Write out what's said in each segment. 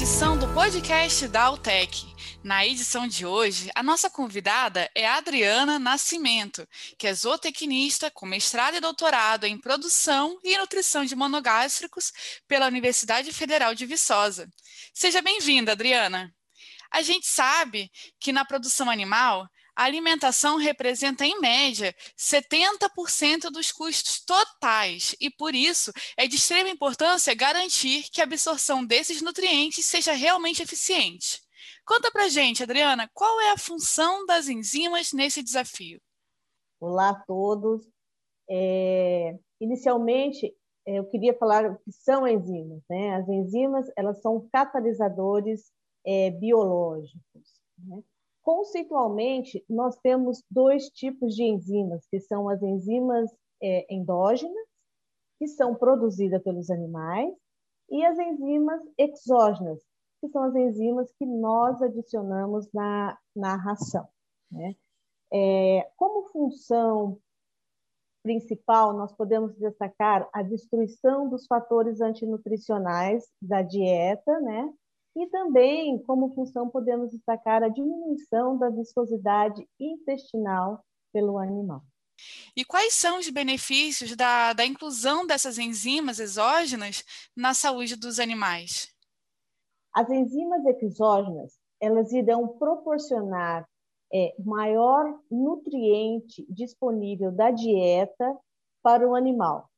edição do podcast da Altec. Na edição de hoje, a nossa convidada é Adriana Nascimento, que é zootecnista com mestrado e doutorado em produção e nutrição de monogástricos pela Universidade Federal de Viçosa. Seja bem-vinda, Adriana. A gente sabe que na produção animal, a alimentação representa, em média, 70% dos custos totais e, por isso, é de extrema importância garantir que a absorção desses nutrientes seja realmente eficiente. Conta pra gente, Adriana, qual é a função das enzimas nesse desafio? Olá a todos. É, inicialmente, é, eu queria falar o que são enzimas. Né? As enzimas elas são catalisadores é, biológicos. Né? Conceitualmente, nós temos dois tipos de enzimas, que são as enzimas é, endógenas, que são produzidas pelos animais, e as enzimas exógenas, que são as enzimas que nós adicionamos na, na ração. Né? É, como função principal, nós podemos destacar a destruição dos fatores antinutricionais da dieta, né? E também, como função, podemos destacar a diminuição da viscosidade intestinal pelo animal. E quais são os benefícios da, da inclusão dessas enzimas exógenas na saúde dos animais? As enzimas exógenas, elas irão proporcionar é, maior nutriente disponível da dieta para o animal,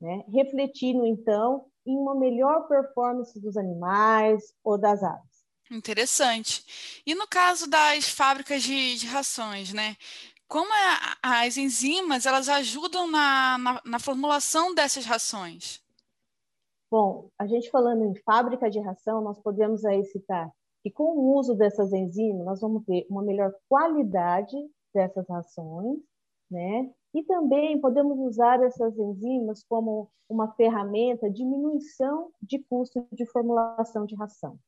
né? refletindo, então, em uma melhor performance dos animais ou das aves. Interessante. E no caso das fábricas de, de rações, né? Como é, as enzimas elas ajudam na, na, na, formulação dessas rações? Bom, a gente falando em fábrica de ração, nós podemos aí citar que com o uso dessas enzimas nós vamos ter uma melhor qualidade dessas rações, né? E também podemos usar essas enzimas como uma ferramenta de diminuição de custo de formulação de ração.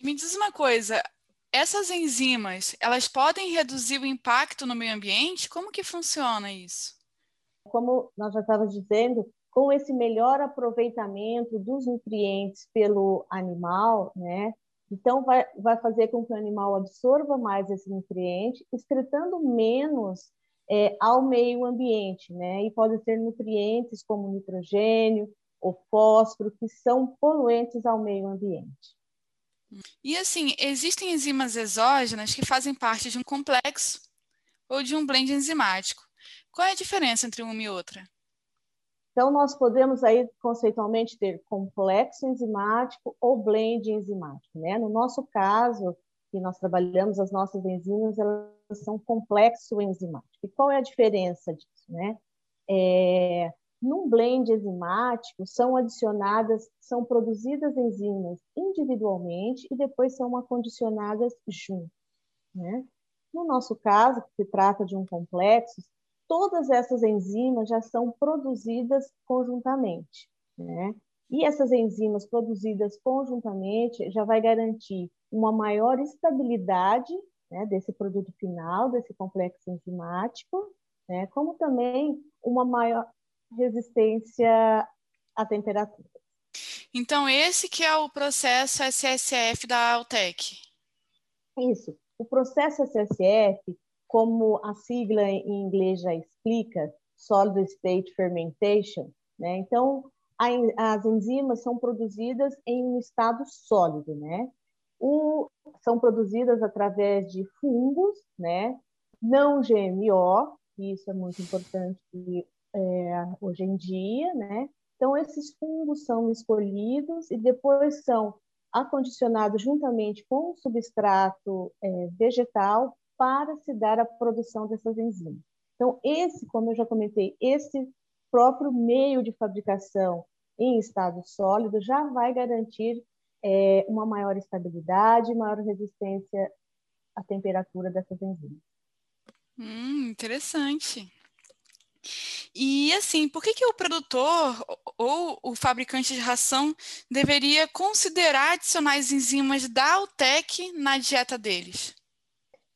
Me diz uma coisa, essas enzimas, elas podem reduzir o impacto no meio ambiente? Como que funciona isso? Como nós já estávamos dizendo, com esse melhor aproveitamento dos nutrientes pelo animal, né? Então, vai, vai fazer com que o animal absorva mais esse nutriente, excretando menos é, ao meio ambiente, né? E podem ser nutrientes como nitrogênio ou fósforo, que são poluentes ao meio ambiente. E assim, existem enzimas exógenas que fazem parte de um complexo ou de um blend enzimático. Qual é a diferença entre uma e outra? Então, nós podemos aí conceitualmente ter complexo enzimático ou blend enzimático, né? No nosso caso, que nós trabalhamos, as nossas enzimas, elas são complexo enzimático. E qual é a diferença disso, né? É, num blend enzimático, são adicionadas, são produzidas enzimas individualmente e depois são acondicionadas juntos, né? No nosso caso, que se trata de um complexo, todas essas enzimas já são produzidas conjuntamente, né? E essas enzimas produzidas conjuntamente já vai garantir uma maior estabilidade né, desse produto final, desse complexo enzimático, né, como também uma maior resistência à temperatura. Então, esse que é o processo SSF da Altec. Isso. O processo SSF, como a sigla em inglês já explica, Solid State Fermentation, né? Então, as enzimas são produzidas em um estado sólido, né? O, são produzidas através de fungos, né? Não GMO, isso é muito importante é, hoje em dia, né? Então, esses fungos são escolhidos e depois são acondicionados juntamente com o substrato é, vegetal para se dar a produção dessas enzimas. Então, esse, como eu já comentei, esse próprio meio de fabricação em estado sólido já vai garantir é, uma maior estabilidade, maior resistência à temperatura dessas enzimas. Hum, interessante. E assim, por que, que o produtor ou o fabricante de ração deveria considerar adicionar as enzimas da Altec na dieta deles?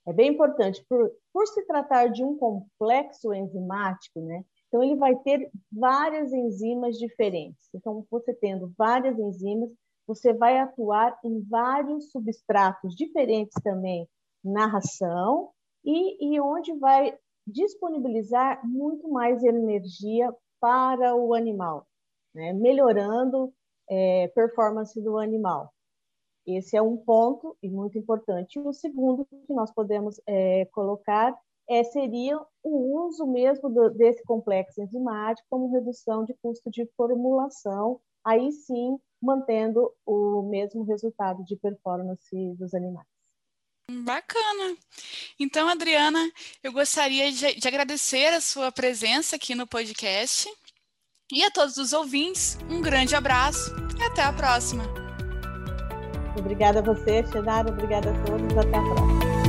É bem importante, por, por se tratar de um complexo enzimático, né? Então, ele vai ter várias enzimas diferentes. Então, você tendo várias enzimas, você vai atuar em vários substratos diferentes também na ração e, e onde vai disponibilizar muito mais energia para o animal, né? melhorando é, performance do animal. Esse é um ponto e muito importante. O segundo que nós podemos é, colocar é, seria o uso mesmo do, desse complexo enzimático como redução de custo de formulação, aí sim mantendo o mesmo resultado de performance dos animais. Bacana. Então, Adriana, eu gostaria de, de agradecer a sua presença aqui no podcast e a todos os ouvintes, um grande abraço e até a próxima. Obrigada a você, Xenara. Obrigada a todos. Até a próxima.